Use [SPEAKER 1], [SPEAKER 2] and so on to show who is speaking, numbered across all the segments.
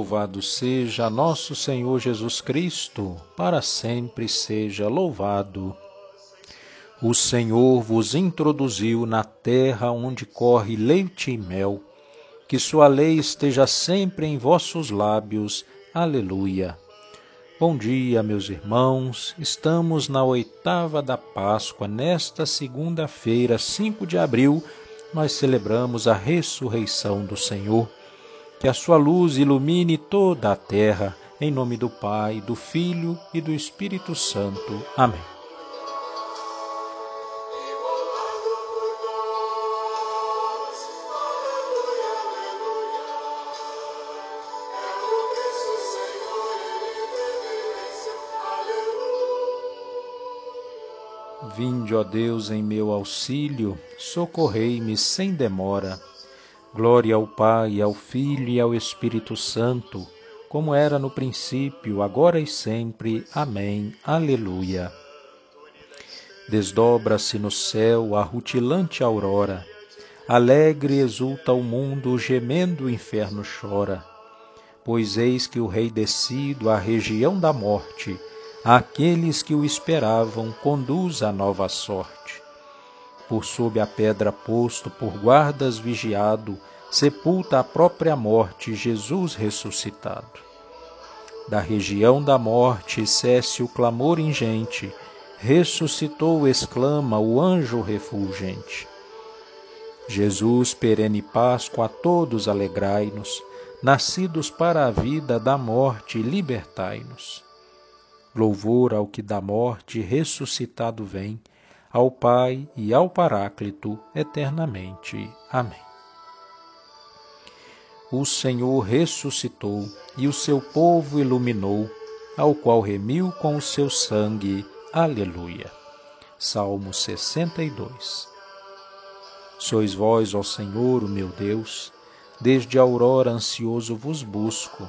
[SPEAKER 1] Louvado seja nosso Senhor Jesus Cristo, para sempre seja louvado. O Senhor vos introduziu na terra onde corre leite e mel. Que sua lei esteja sempre em vossos lábios. Aleluia. Bom dia, meus irmãos. Estamos na oitava da Páscoa. Nesta segunda-feira, 5 de abril, nós celebramos a ressurreição do Senhor. Que a sua luz ilumine toda a terra, em nome do Pai, do Filho e do Espírito Santo. Amém. Vinde, ó Deus, em meu auxílio, socorrei-me sem demora. Glória ao Pai, ao Filho e ao Espírito Santo, como era no princípio, agora e sempre. Amém. Aleluia. Desdobra-se no céu a rutilante aurora. Alegre exulta o mundo, gemendo o inferno chora. Pois eis que o Rei descido à região da morte, àqueles que o esperavam, conduz a nova sorte por sob a pedra posto, por guardas vigiado, sepulta a própria morte Jesus ressuscitado. Da região da morte cesse o clamor ingente, ressuscitou, exclama o anjo refulgente. Jesus, perene Páscoa, a todos alegrai-nos, nascidos para a vida da morte, libertai-nos. Louvor ao que da morte ressuscitado vem, ao Pai e ao Paráclito eternamente. Amém. O Senhor ressuscitou e o seu povo iluminou, ao qual remiu com o seu sangue. Aleluia. Salmo 62 Sois vós, ó Senhor, o meu Deus, desde a aurora ansioso vos busco.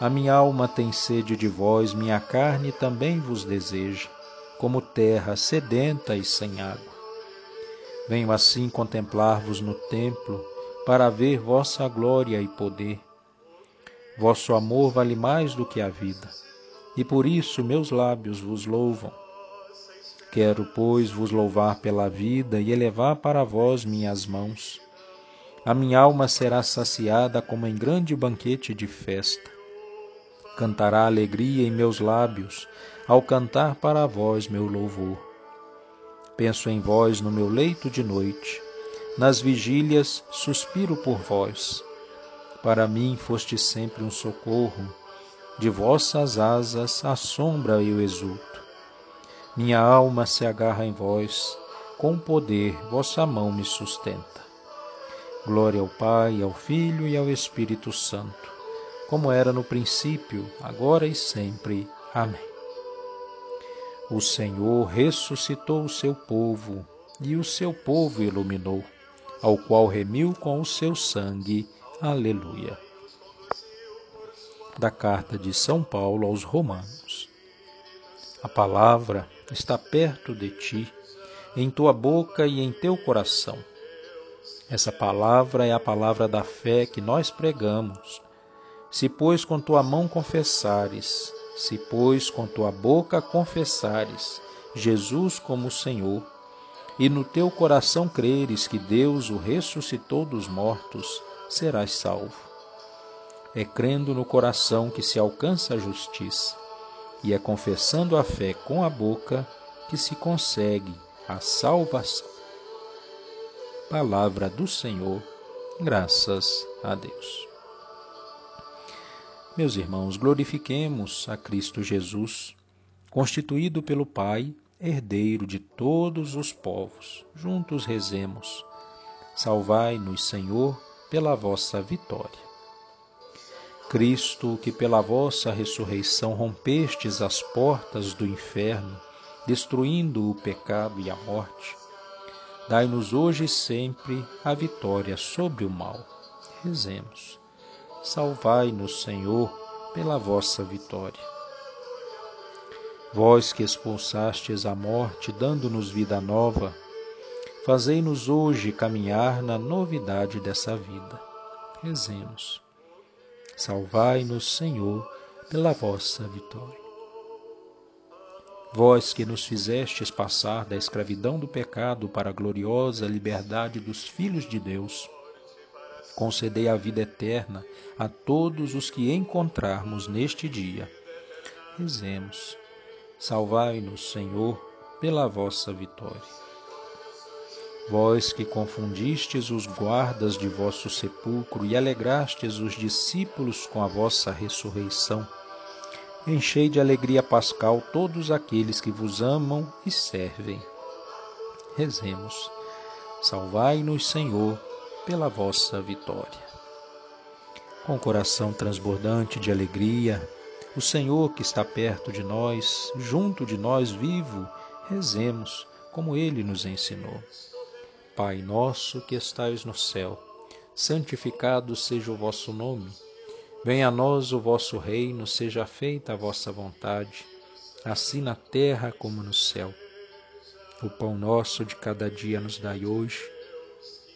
[SPEAKER 1] A minha alma tem sede de vós, minha carne também vos deseja como terra sedenta e sem água. Venho assim contemplar-vos no templo, para ver vossa glória e poder. Vosso amor vale mais do que a vida, e por isso meus lábios vos louvam. Quero, pois, vos louvar pela vida e elevar para vós minhas mãos. A minha alma será saciada como em grande banquete de festa. Cantará alegria em meus lábios, ao cantar para vós meu louvor. Penso em vós no meu leito de noite, nas vigílias suspiro por vós. Para mim foste sempre um socorro, de vossas asas à sombra eu exulto. Minha alma se agarra em vós, com poder vossa mão me sustenta. Glória ao Pai, ao Filho e ao Espírito Santo, como era no princípio, agora e sempre. Amém. O Senhor ressuscitou o seu povo e o seu povo iluminou, ao qual remiu com o seu sangue. Aleluia. Da carta de São Paulo aos Romanos. A palavra está perto de ti, em tua boca e em teu coração. Essa palavra é a palavra da fé que nós pregamos. Se, pois, com tua mão confessares se, pois, com tua boca confessares Jesus como Senhor, e no teu coração creres que Deus o ressuscitou dos mortos, serás salvo. É crendo no coração que se alcança a justiça, e é confessando a fé com a boca que se consegue a salvação. Palavra do Senhor, graças a Deus. Meus irmãos, glorifiquemos a Cristo Jesus, constituído pelo Pai, herdeiro de todos os povos. Juntos rezemos. Salvai-nos, Senhor, pela vossa vitória. Cristo, que pela vossa ressurreição rompestes as portas do inferno, destruindo o pecado e a morte, dai-nos hoje e sempre a vitória sobre o mal. Rezemos. Salvai-nos, Senhor, pela vossa vitória. Vós que expulsastes a morte, dando-nos vida nova, fazei-nos hoje caminhar na novidade dessa vida. Rezemos. Salvai-nos, Senhor, pela vossa vitória. Vós que nos fizestes passar da escravidão do pecado para a gloriosa liberdade dos filhos de Deus, concedei a vida eterna a todos os que encontrarmos neste dia. Rezemos. Salvai-nos, Senhor, pela vossa vitória. Vós que confundistes os guardas de vosso sepulcro e alegrastes os discípulos com a vossa ressurreição, enchei de alegria pascal todos aqueles que vos amam e servem. Rezemos. Salvai-nos, Senhor, pela vossa vitória. Com o coração transbordante de alegria, o Senhor que está perto de nós, junto de nós, vivo, rezemos como ele nos ensinou. Pai nosso que estais no céu, santificado seja o vosso nome. Venha a nós o vosso reino, seja feita a vossa vontade, assim na terra como no céu. O pão nosso de cada dia nos dai hoje.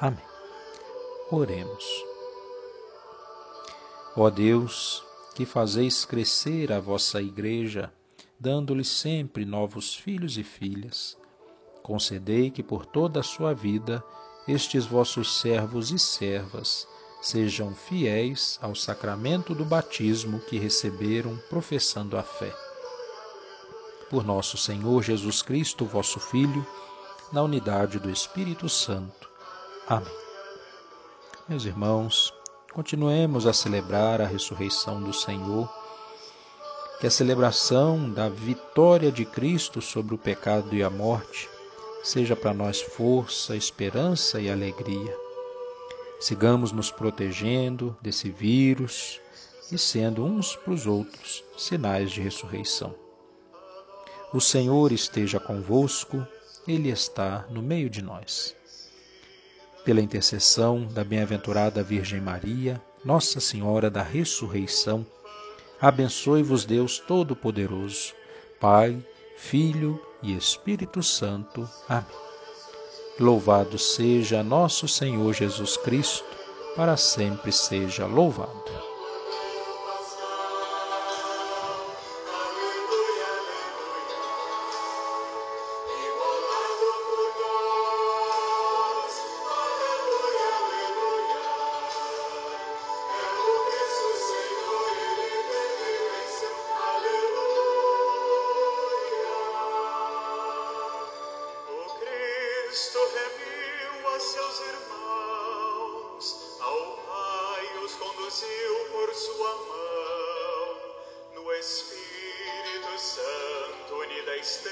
[SPEAKER 1] Amém. Oremos. Ó Deus, que fazeis crescer a vossa Igreja, dando-lhe sempre novos filhos e filhas, Concedei que por toda a sua vida estes vossos servos e servas sejam fiéis ao sacramento do batismo que receberam professando a fé. Por nosso Senhor Jesus Cristo, vosso Filho, na unidade do Espírito Santo. Amém. Meus irmãos, continuemos a celebrar a ressurreição do Senhor, que a celebração da vitória de Cristo sobre o pecado e a morte seja para nós força, esperança e alegria. Sigamos nos protegendo desse vírus e sendo uns para os outros sinais de ressurreição. O Senhor esteja convosco, Ele está no meio de nós. Pela intercessão da bem-aventurada Virgem Maria, Nossa Senhora da Ressurreição, abençoe-vos Deus Todo-Poderoso, Pai, Filho e Espírito Santo. Amém. Louvado seja nosso Senhor Jesus Cristo, para sempre seja louvado.
[SPEAKER 2] Cristo remiu a seus irmãos, ao Pai os conduziu por sua mão, no Espírito Santo unida esteja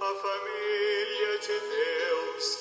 [SPEAKER 2] a família de Deus.